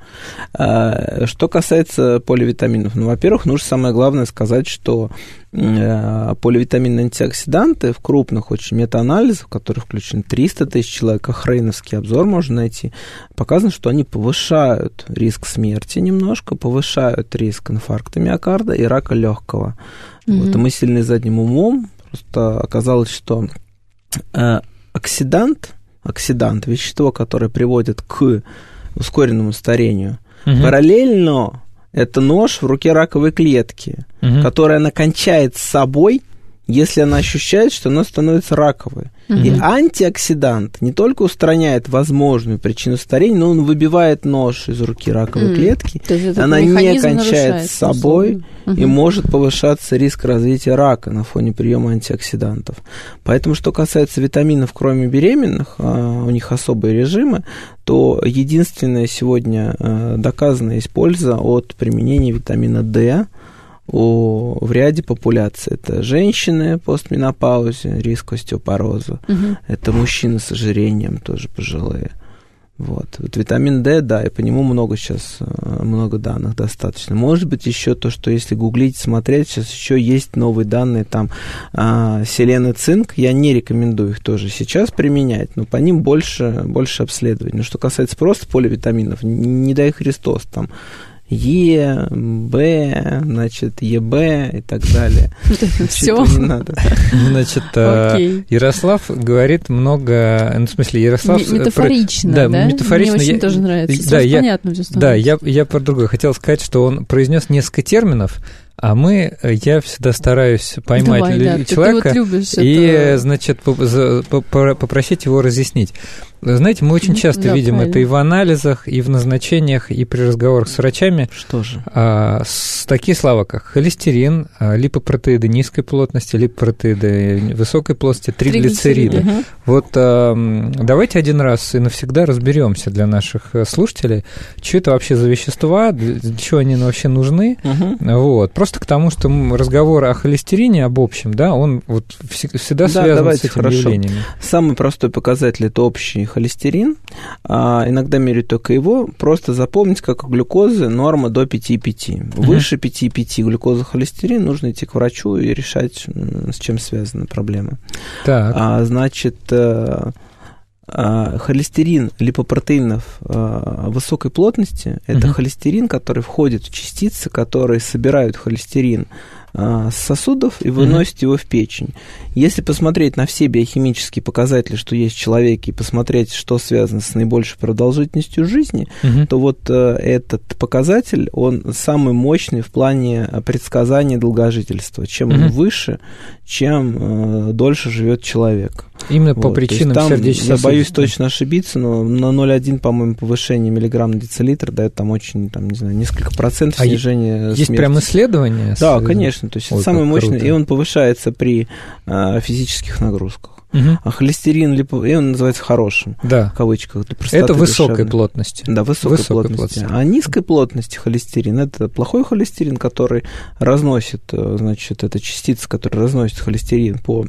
А, что касается поливитаминов, ну, во-первых, нужно самое главное сказать, что Э, поливитаминные антиоксиданты в крупных очень метаанализах, в которых включен 300 тысяч человек, а Хрейновский обзор можно найти, показано, что они повышают риск смерти немножко повышают риск инфаркта миокарда и рака легкого. Мгм. Вот, и мы сильны задним умом, просто оказалось, что э, оксидант, оксидант, вещество, которое приводит к ускоренному старению, Мгм. параллельно это нож в руке раковой клетки, Мгм. которая она кончает с собой, если она ощущает, что она становится раковой. И Мгм. антиоксидант не только устраняет возможную причину старения, но он выбивает нож из руки раковой М. клетки, она не кончает с собой, условно. и может повышаться риск развития рака на фоне приема антиоксидантов. Поэтому, что касается витаминов, кроме беременных, а, у них особые режимы, то единственная сегодня э, доказанная польза от применения витамина D у, в ряде популяций. Это женщины постменопаузе, риск остеопороза. Мгм. Это мужчины с ожирением, тоже пожилые. Вот. вот витамин D, да, и по нему много сейчас, э, много данных достаточно. Может быть, еще то, что если гуглить, смотреть, сейчас еще есть новые данные, там, а, селен и цинк, я не рекомендую их тоже сейчас применять, но по ним больше, больше обследований. Но что касается просто поливитаминов, не, не дай Христос, там, Е, Б, значит, ЕБ и так далее. (laughs) Все. Не надо. Значит, э. Ярослав говорит много, ну, в смысле, Ярослав... Ме- Метафорично, Да, метафорично. Мне очень тоже нравится. да, понятно все Да, я, про другое. Хотел сказать, что он произнес несколько терминов, а мы, э, я всегда стараюсь поймать Давай, да, ты- ты человека вот и, это. значит, попросить его разъяснить. Знаете, мы очень часто да, видим правильно. это и в анализах, и в назначениях, и при разговорах с врачами. Что же? А, с- такие слова, как холестерин, а, липопротеиды низкой плотности, липопротеиды высокой плотности, триглицериды. Мгм. Вот эм, давайте один раз и навсегда разберемся для наших э, слушателей, что это вообще за вещества, для, чего они вообще нужны. Мгм. Вот. Просто к тому, что разговор о холестерине, об общем, да, он вот вс- всегда Да, связан давайте, с этими хорошо. явлениями. Самый простой показатель это общий холестерин. А, иногда меряют только его. Просто запомнить, как у глюкозы норма до 5,5. Выше 5,5 глюкоза холестерин нужно идти к врачу и решать, с чем связана проблема. Так. А, значит, э, а, холестерин липопротеинов а, высокой плотности это Мгм. холестерин, который входит в частицы, которые собирают холестерин а, сосудов и выносят его в печень. Если посмотреть на все биохимические показатели, что есть в человеке, и посмотреть, что связано с наибольшей продолжительностью жизни, Мгм. то вот э, этот показатель, он самый мощный в плане э, предсказания долгожительства. Чем он Мгм. выше, чем э, дольше живет человек. Именно по Вот, есть причинам там, сердечно Я боюсь точно ошибиться, но на 0,1, по-моему, повышение миллиграмм на децилитр дает там очень, там, не знаю, несколько процентов А снижения Есть смерти. прям исследования? с- Да, конечно, то есть Ой, это самый мощный, круто. и он повышается при э, физических нагрузках. Мгм. А холестерин, липо- и он называется хорошим, Да. в кавычках. для Это высокой душевной. плотности. Да, высокой, Высокой плотности. плотности. А низкой плотности холестерин это плохой холестерин, который разносит, э, значит, это частица, которая разносит холестерин по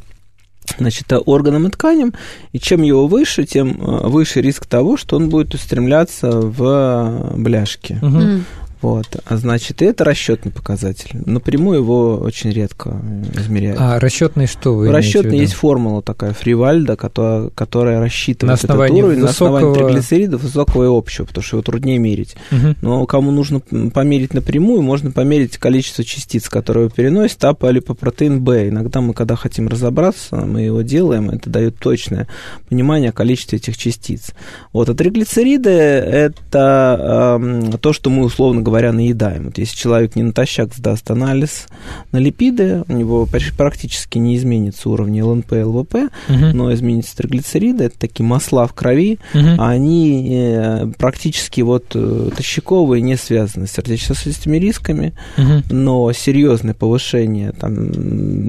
значит, органам и тканям, и чем его выше, тем э, выше риск того, что он будет устремляться в бляшки. Мгм. Вот. А значит, и это расчетный показатель. Напрямую его очень редко э, измеряют. А расчетный что вы Расчетный есть формула такая Фривальда, которая, которая рассчитывает На основании этот уровень на основании высокого- триглицеридов высокого и общего, потому что его труднее мерить. Мгм. Но кому нужно померить напрямую, можно померить количество частиц, которые вы переносите, АП липопротеин Б. Иногда мы, когда хотим разобраться, мы его делаем, это дает точное понимание о количестве этих частиц. Вот, а триглицериды – это эм, то, что мы, условно говоря, наедаем. Вот если человек не натощак сдаст анализ на липиды, у него почти- практически не изменится уровень ЛНП и ЛВП, Мгм. но изменится триглицериды, это такие масла в крови, а они э, практически вот э, тощаковые, не связаны с сердечно-сосудистыми рисками, Мгм. но серьезное повышение, там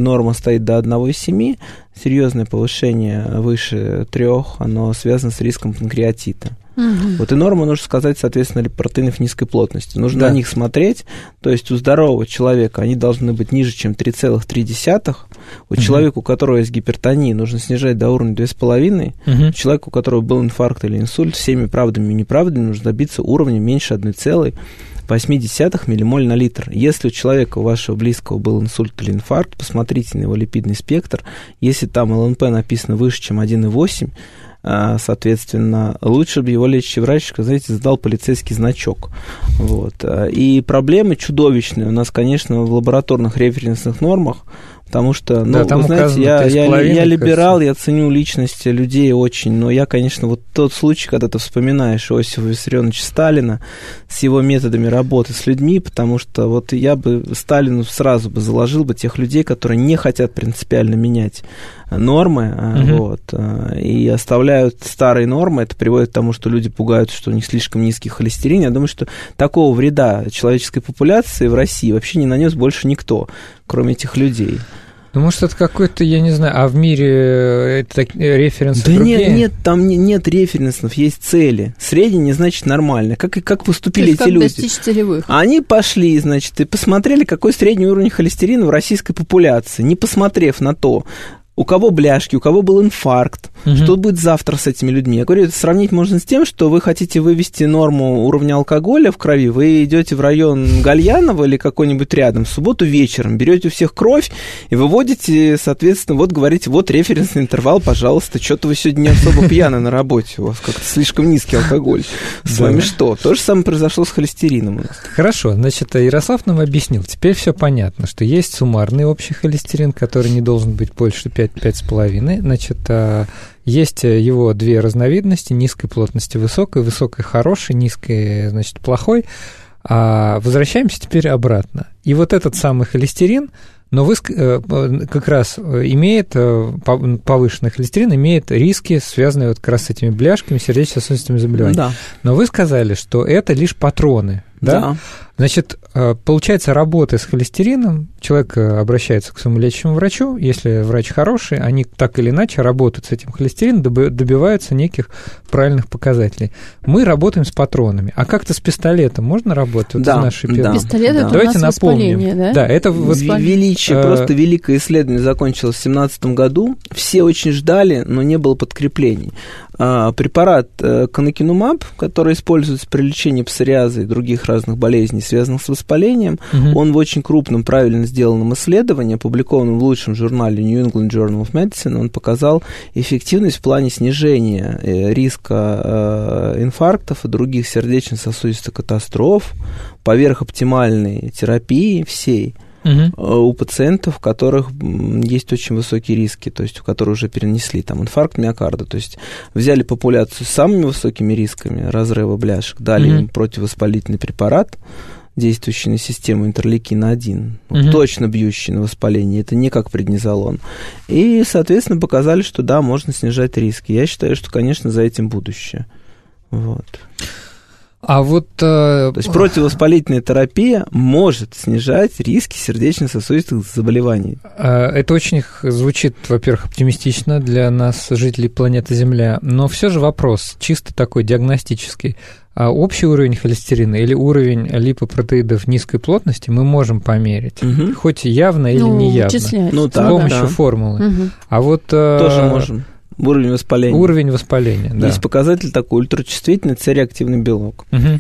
норма стоит до 1,7, серьезное повышение выше 3, оно связано с риском панкреатита. Мгм. Вот и норму нужно сказать, соответственно, протеинов низкой плотности. Нужно Да. на них смотреть, то есть у здорового человека они должны быть ниже, чем 3,3. У Мгм. человека, у которого есть гипертония, нужно снижать до уровня 2,5. Мгм. Человеку, у которого был инфаркт или инсульт, всеми правдами и неправдами нужно добиться уровня меньше 1,8 миллимоль на литр. Если у человека, у вашего близкого был инсульт или инфаркт, посмотрите на его липидный спектр. Если там ЛНП написано выше, чем 1,8, а, соответственно, лучше бы его лечащий врач, знаете, сдал полицейский значок. Вот. И проблемы чудовищные у нас, конечно, в лабораторных референсных нормах, Потому что, ну, да, там вы знаете, я, я, я либерал, я ценю личности людей очень, но я, конечно, вот тот случай, когда ты вспоминаешь Иосифа Виссарионовича Сталина с его методами работы с людьми, потому что вот я бы Сталину сразу бы заложил бы тех людей, которые не хотят принципиально менять нормы, угу. вот, а, и оставляют старые нормы, это приводит к тому, что люди пугаются, что у них слишком низкий холестерин. Я думаю, что такого вреда человеческой популяции в России вообще не нанес больше никто, кроме этих людей. Ну, может, это какой-то, я не знаю, а в мире э, это э, референсы Да другие? нет, нет, там не, нет референсов, есть цели. Средний не значит нормально. Как, как поступили эти как люди? достичь целевых. Они пошли, значит, и посмотрели, какой средний уровень холестерина в российской популяции, не посмотрев на то, у кого бляшки, у кого был инфаркт, угу. что будет завтра с этими людьми. Я говорю, это сравнить можно с тем, что вы хотите вывести норму уровня алкоголя в крови, вы идете в район Гальянова или какой-нибудь рядом в субботу вечером, берете у всех кровь и выводите, соответственно, вот говорите, вот референсный интервал, пожалуйста, что-то вы сегодня не особо пьяны на работе, у вас как-то слишком низкий алкоголь. С вами что? То же самое произошло с холестерином. Хорошо, значит, Ярослав нам объяснил, теперь все понятно, что есть суммарный общий холестерин, который не должен быть больше 5 5 5,5. Значит, а, есть его две разновидности, низкой плотности, высокой, высокой хорошей, низкой, значит, плохой. А возвращаемся теперь обратно. И вот этот самый холестерин, но вы э, как раз имеет, э, повышенный холестерин имеет риски, связанные вот как раз с этими бляшками, сердечно-сосудистыми заболеваниями. Да. Но вы сказали, что это лишь патроны, да? да. Значит, э, получается, работая с холестерином, человек э, обращается к своему лечащему врачу. Если врач хороший, они так или иначе работают с этим холестерином, добиваются неких правильных показателей. Мы работаем с патронами. А как-то с пистолетом можно работать? Вот да, из нашей да, Пистолет да. это Давайте у нас напомним. Да? да, это величие, э... просто великое исследование закончилось в 2017 году. Все очень ждали, но не было подкреплений. А, препарат канакинумаб, который используется при лечении псориаза и других разных болезней, связанных с воспалением, угу. он в очень крупном, правильно сделанном исследовании, опубликованном в лучшем журнале New England Journal of Medicine, он показал эффективность в плане снижения э, риска э, инфарктов и других сердечно-сосудистых катастроф поверх оптимальной терапии всей – угу. у пациентов, у которых есть очень высокие риски, то есть у которых уже перенесли там инфаркт миокарда. То есть взяли популяцию с самыми высокими рисками разрыва бляшек, дали угу. им противовоспалительный препарат, действующий на систему интерлейкина-1, угу. точно бьющий на воспаление, это не как преднизолон. И, соответственно, показали, что да, можно снижать риски. Я считаю, что, конечно, за этим будущее. Вот. А вот... Э... То есть противовоспалительная терапия может снижать риски сердечно-сосудистых заболеваний. Э, это очень звучит, во-первых, оптимистично для нас, жителей планеты Земля, но все же вопрос чисто такой диагностический. А общий уровень холестерина или уровень липопротеидов низкой плотности мы можем померить, угу. хоть явно или ну, неявно, ну, с помощью да. формулы. Угу. А вот... Э, Тоже можем. Уровень воспаления. Уровень воспаления, да. Есть показатель такой, ультрачувствительный C-реактивный белок. Угу.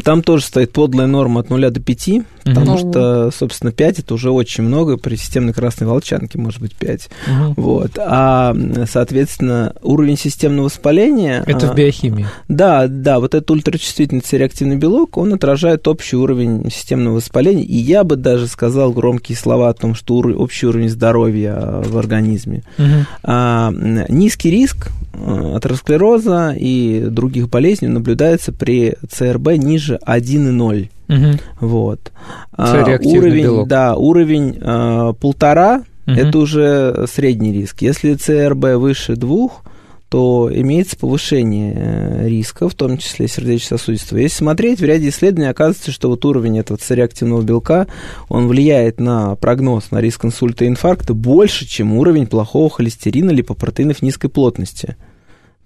Там тоже стоит подлая норма от 0 до 5, потому угу. что, собственно, 5 это уже очень много, при системной красной волчанке может быть 5. Угу. Вот. А, соответственно, уровень системного воспаления... Это в а, биохимии. Да, да, вот этот ультрачувствительный реактивный белок, он отражает общий уровень системного воспаления, и я бы даже сказал громкие слова о том, что общий уровень здоровья в организме. Угу. А, низкий риск атеросклероза и других болезней наблюдается при ЦРБ ниже 1,0. Угу. Вот. А, уровень, белок. да, уровень а, полтора угу. это уже средний риск. Если ЦРБ выше двух, то имеется повышение э, риска, в том числе сердечно-сосудистого. Если смотреть, в ряде исследований оказывается, что вот уровень этого цереактивного белка, он влияет на прогноз на риск инсульта и инфаркта больше, чем уровень плохого холестерина липопротеинов низкой плотности.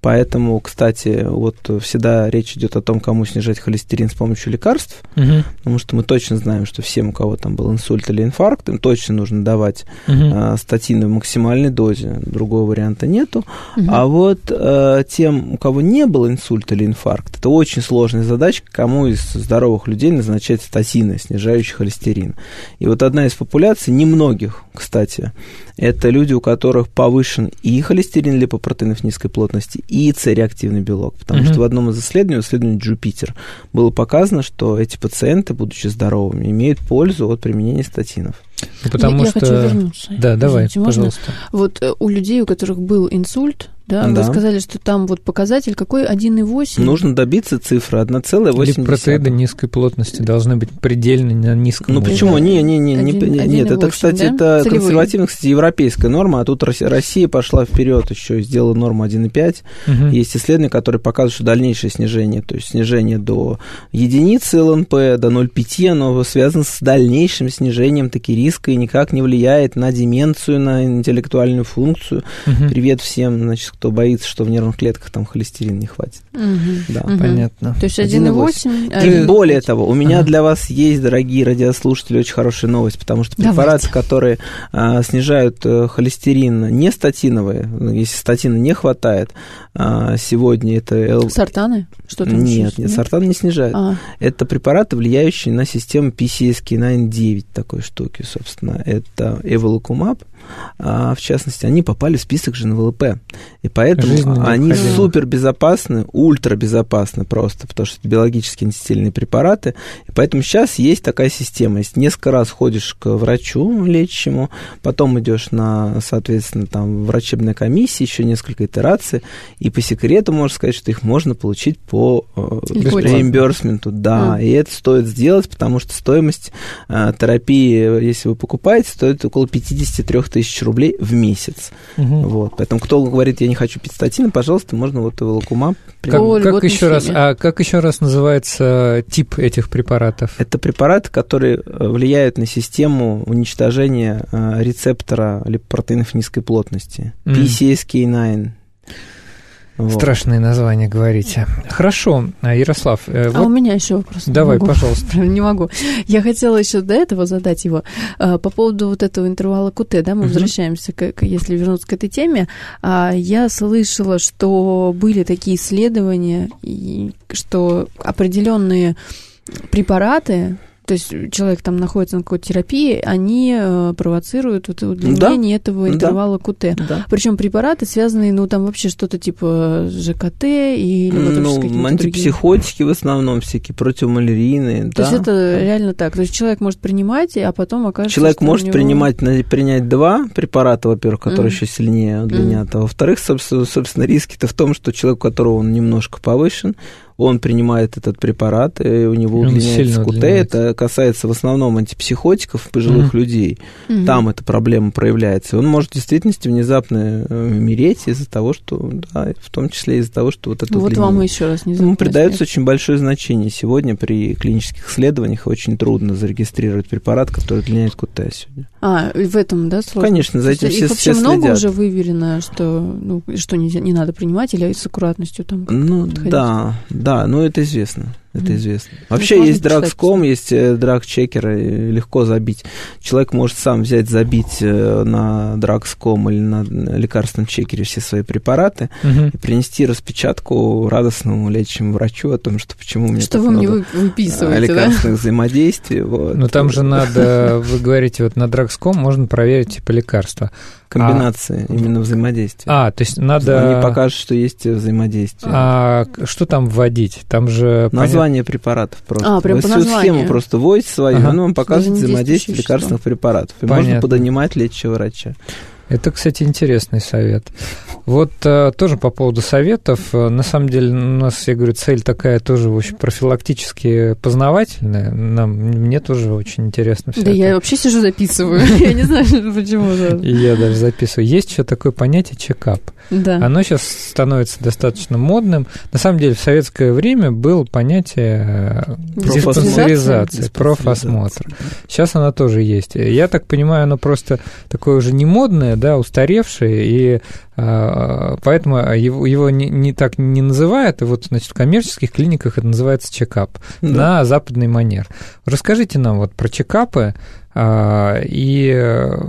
Поэтому, кстати, вот всегда речь идет о том, кому снижать холестерин с помощью лекарств, угу. потому что мы точно знаем, что всем, у кого там был инсульт или инфаркт, им точно нужно давать угу. а, статины в максимальной дозе, другого варианта нету. Угу. А вот а, тем, у кого не был инсульт или инфаркт, это очень сложная задача, кому из здоровых людей назначать статины, снижающие холестерин. И вот одна из популяций, немногих, кстати, это люди, у которых повышен и холестерин липопротеинов низкой плотности, и С-реактивный белок. Потому Мгм. что в одном из исследований, исследовании Джупитер, было показано, что эти пациенты, будучи здоровыми, имеют пользу от применения статинов. Ну, потому я, что... я хочу вернуться. Да, давай, Извините, можно? пожалуйста. Вот э, у людей, у которых был инсульт, да, вы Да. сказали, что там вот показатель какой 1,8. Нужно добиться цифры 1,8. Или протеиды низкой плотности должны быть предельно на низком Ну уровне. почему? Не, не, не, не, Один- не- один нет, и это, восемь, кстати, да? это Целевые. консервативная, кстати, европейская норма, а тут Россия, пошла вперед еще и сделала норму 1,5. Мгм. Есть исследования, которые показывают, что дальнейшее снижение, то есть снижение до единицы ЛНП, до 0,5, оно связано с дальнейшим снижением таки риска и никак не влияет на деменцию, на интеллектуальную функцию. Мгм. Привет всем, значит, кто боится, что в нервных клетках там холестерин не хватит. Мгм. Да. Мгм. Понятно. То есть 1,8. 1,8. И а, более того, у меня Ага. для вас есть, дорогие радиослушатели, очень хорошая новость, потому что Давайте. препараты, которые а, снижают э, холестерин, не статиновые, ну, если статина не хватает, а, сегодня это... Л- Сортаны? Что там Нет, еще? нет, сортан не снижает. А, Это препараты, влияющие на систему PCSK9 такой штуки, собственно. Это эволокумаб, а, в частности, они попали в список же на ВЛП. И поэтому Жизненно они необходимы. супер безопасны, ультра безопасны просто, потому что это биологически антистильные препараты. И поэтому сейчас есть такая система. Если несколько раз ходишь к врачу лечащему, потом идешь на, соответственно, там, врачебной комиссии, еще несколько итераций, и по секрету можно сказать, что их можно получить по э, Льготе. реимбурсменту. Да, А. и это стоит сделать, потому что стоимость э, терапии, если вы покупаете, стоит около 53 тысяч рублей в месяц. Мгм. Вот. Поэтому кто говорит, я не хочу пить статины, пожалуйста, можно вот волокума. Как, По как еще раз, а как еще раз называется тип этих препаратов? Это препараты, которые э, влияют на систему уничтожения э, рецептора липопротеинов низкой плотности. Мгм. PCSK9. Вот. Страшные названия говорите. Хорошо, а, Ярослав, э, а у меня еще вопрос. Не давай, могу. пожалуйста. (laughs) Не могу. Я хотела еще до этого задать его. А, По поводу вот этого интервала КУТ, да, мы Мгм. возвращаемся, к, если вернуться к этой теме. А, Я слышала, что были такие исследования, и что определенные препараты, то есть человек там находится на какой-то терапии, они э, провоцируют вот удлинение этого Да. интервала КУТ. Да. Причем препараты связанные, ну там вообще что-то типа ЖКТ или вот вообще Ну, какие-то другие. антипсихотики в основном, всякие противомалярийные. То да. есть это реально так. То есть человек может принимать, а потом окажется, Человек может него- принимать, принять два препарата, во-первых, которые Мгм. еще сильнее удлинят, а во-вторых, собственно, собственно риски-то в том, что человек, у которого он немножко повышен, он принимает этот препарат, и у него Он удлиняется удлиняется. Это касается в основном антипсихотиков пожилых Мгм. людей. Мгм. Там эта проблема проявляется. И он может в действительности внезапно э, умереть из-за того, что, да, в том числе из-за того, что вот это Ну, вот удлинение. вам еще раз не Ему придается очень большое значение. Сегодня при клинических исследованиях очень трудно зарегистрировать препарат, который удлиняет КТ сегодня. А, в этом, да, сложно? Конечно, за этим их все, вообще все много следят. уже выверено, что, ну, что нельзя, не надо принимать, или с аккуратностью там? Ну подходить? да, да, ну это известно. Это известно. Ну, Вообще есть драгском, есть драг-чекер, и легко забить. Человек может сам взять, забить э, на драгском или на лекарственном чекере все свои препараты Мгм. и принести распечатку радостному лечащему врачу о том, что почему у меня Что вы мне выписываете, да? лекарственных взаимодействий. Вот. Но Ну, там же надо, вы говорите, вот на Драгском можно проверить типа лекарства. Комбинации именно взаимодействия. А, то есть надо... Они покажут, что есть взаимодействие. А что там вводить? Там же... Название препаратов просто. А, прям Вы по всю названию. схему просто вводите свою, Ага. оно вам показывает взаимодействие лекарственных препаратов. И Понятно. можно подонимать лечащего врача. Это, кстати, интересный совет. Вот э, тоже по поводу советов. Э, На самом деле у нас, я говорю, цель такая тоже очень профилактически познавательная. Нам, мне тоже очень интересно все Да это. я вообще сижу записываю. (laughs) Я не знаю, (laughs) почему. И я даже записываю. Есть еще такое понятие чекап. Да. Оно сейчас становится достаточно модным. На самом деле в советское время было понятие э, диспансеризации, профосмотр. Сейчас она тоже есть. Я так понимаю, оно просто такое уже не модное, да, устаревшее, и а, поэтому его, его не, не так не называют, и вот, значит, в коммерческих клиниках это называется чекап Да. на западный манер. Расскажите нам вот про чекапы, а, и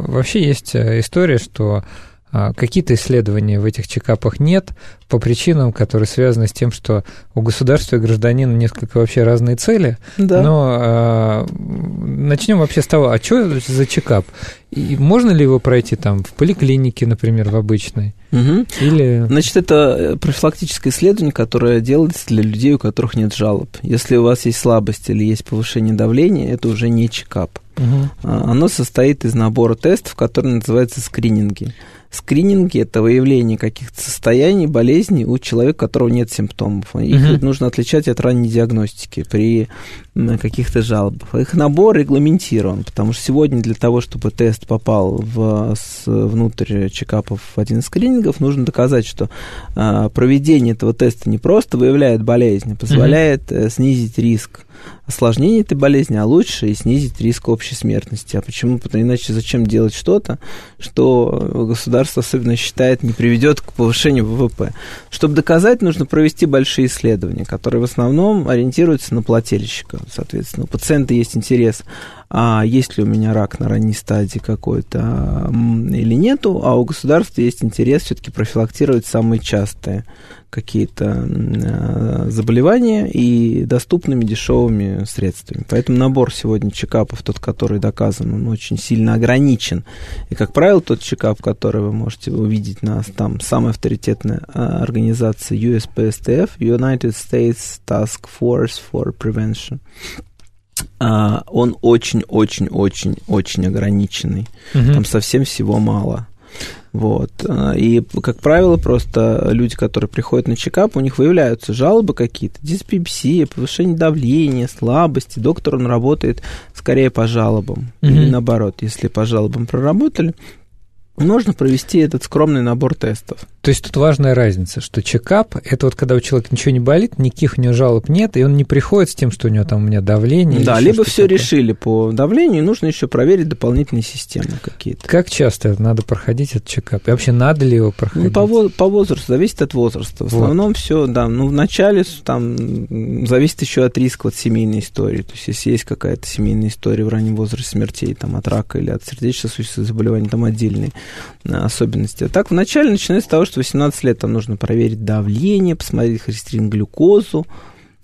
вообще есть история, что какие-то исследования в этих чекапах нет по причинам, которые связаны с тем, что у государства и гражданина несколько вообще разные цели, Да. но, а, начнем вообще с того, а что за чекап? И можно ли его пройти там в поликлинике, например, в обычной? Угу. Или... Значит, это профилактическое исследование, которое делается для людей, у которых нет жалоб. Если у вас есть слабость или есть повышение давления, это уже не чекап. Угу. Оно состоит из набора тестов, которые называются скрининги. Скрининги – это выявление каких-то состояний, болезней у человека, у которого нет симптомов. Их Мгм. нужно отличать от ранней диагностики при каких-то жалобах. Их набор регламентирован, потому что сегодня для того, чтобы тест попал в, с- внутрь чекапов в один из скринингов, нужно доказать, что а, проведение этого теста не просто выявляет болезнь, а позволяет э, снизить риск осложнения этой болезни, а лучше и снизить риск общей смертности. А почему? Потому иначе зачем делать что-то, что государство особенно считает не приведет к повышению ВВП. Чтобы доказать, нужно провести большие исследования, которые в основном ориентируются на плательщика. Соответственно, у пациента есть интерес, а есть ли у меня рак на ранней стадии какой-то а, или нету, а у государства есть интерес все-таки профилактировать самые частые какие-то э, заболевания и доступными дешевыми средствами. Поэтому набор сегодня чекапов, тот, который доказан, он очень сильно ограничен. И, как правило, тот чекап, который вы можете увидеть на там самая авторитетная а, организация USPSTF, United States Task Force for Prevention, а, он очень-очень-очень-очень ограниченный. Мгм. Там совсем всего мало. Вот. А, И, как правило, просто люди, которые приходят на чекап, у них выявляются жалобы какие-то, диспепсия, повышение давления, слабости. Доктор, он работает скорее по жалобам. Мгм. Или наоборот, если по жалобам проработали, можно провести этот скромный набор тестов. То есть тут важная разница, что чекап – это вот когда у человека ничего не болит, никаких у него жалоб нет, и он не приходит с тем, что у него там у меня давление. да, либо все такое. решили по давлению, нужно еще проверить дополнительные системы какие-то. Как часто надо проходить этот чекап? И вообще надо ли его Ну, проходить? по, во- по возрасту, зависит от возраста. В Вот. основном все, да. Ну, в начале с- там зависит еще от риска от семейной истории. То есть, если есть какая-то семейная история в раннем возрасте смертей там, от рака или от сердечно-сосудистых заболеваний, там отдельные особенности. А так, вначале начинается с того, что 18 лет там нужно проверить давление, посмотреть холестерин, глюкозу,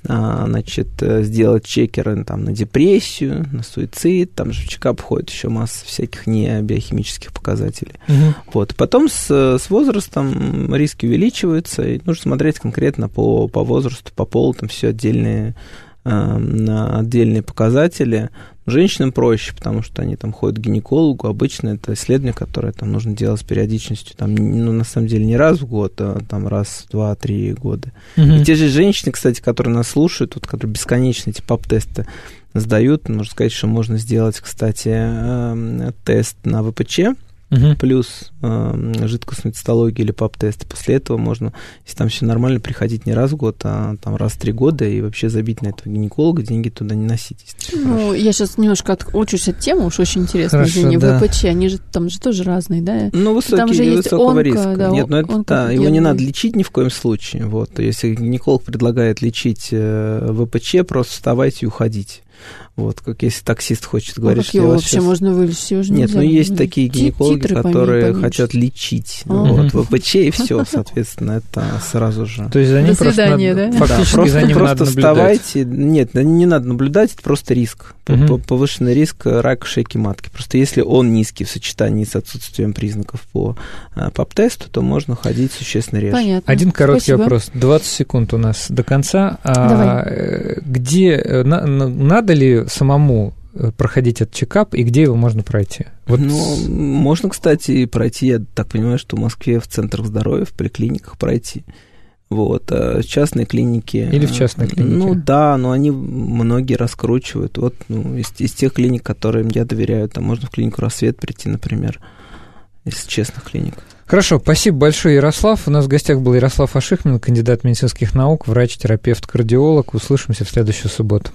а, значит, э, сделать чекеры там, на депрессию, на суицид, там же в чекап входит еще масса всяких не биохимических показателей. Мгм. Вот. Потом с, с возрастом риски увеличиваются, и нужно смотреть конкретно по, по возрасту, по полу, там все отдельные, э, отдельные показатели. Женщинам проще, потому что они там ходят к гинекологу. Обычно это исследование, которое там нужно делать с периодичностью, там, ну, на самом деле, не раз в год, а там раз в два-три года. Мгм. И те же женщины, кстати, которые нас слушают, вот, которые бесконечно эти пап-тесты сдают, можно сказать, что можно сделать, кстати, э, тест на ВПЧ, Мгм. плюс э, жидкостную цитологию или ПАП-тест. После этого можно, если там все нормально, приходить не раз в год, а там раз в три года и вообще забить на этого гинеколога, деньги туда не носить. всё хорошо. Ну, я сейчас немножко отучусь от темы, уж очень интересно. Хорошо, извини, да. ВПЧ, они же там же тоже разные, да? Ну, высокий там же или есть высокого онко, риска. да, Нет, ну это онко- да, его не надо лечить ни в коем случае. Вот. Если гинеколог предлагает лечить э, ВПЧ, просто вставайте и уходите. Вот, как если таксист хочет Ну, говорить, как что его вообще щас- можно вылечить? Его же Нет, нельзя ну есть вылечить. такие гинекологи, титры которые поменьше. хотят лечить. А. Вот, (laughs) ВПЧ и все, соответственно, это сразу же. То есть за ним До просто свидания, надо- да? фактически Да, просто, за ним просто надо вставайте. Нет, не надо наблюдать, это просто риск. П- Повышенный риск рака шейки матки. Просто если он низкий в сочетании с отсутствием признаков по а, ПАП-тесту, то можно ходить существенно реже. Понятно. Один короткий Спасибо. вопрос. 20 секунд у нас до конца. А, Давай. э, Где, э, на- на- надо ли самому э, проходить этот чекап и где его можно пройти? Вот Ну, можно, кстати, пройти, я так понимаю, что в Москве в центрах здоровья, в поликлиниках пройти. Вот, а частные клиники... Или в частной клинике. Ну да, но они многие раскручивают. Вот ну, из, из тех клиник, которым я доверяю, там можно в клинику «Рассвет» прийти, например, из честных клиник. Хорошо, спасибо большое, Ярослав. У нас в гостях был Ярослав Ашихмин, кандидат медицинских наук, врач-терапевт, кардиолог. Услышимся в следующую субботу.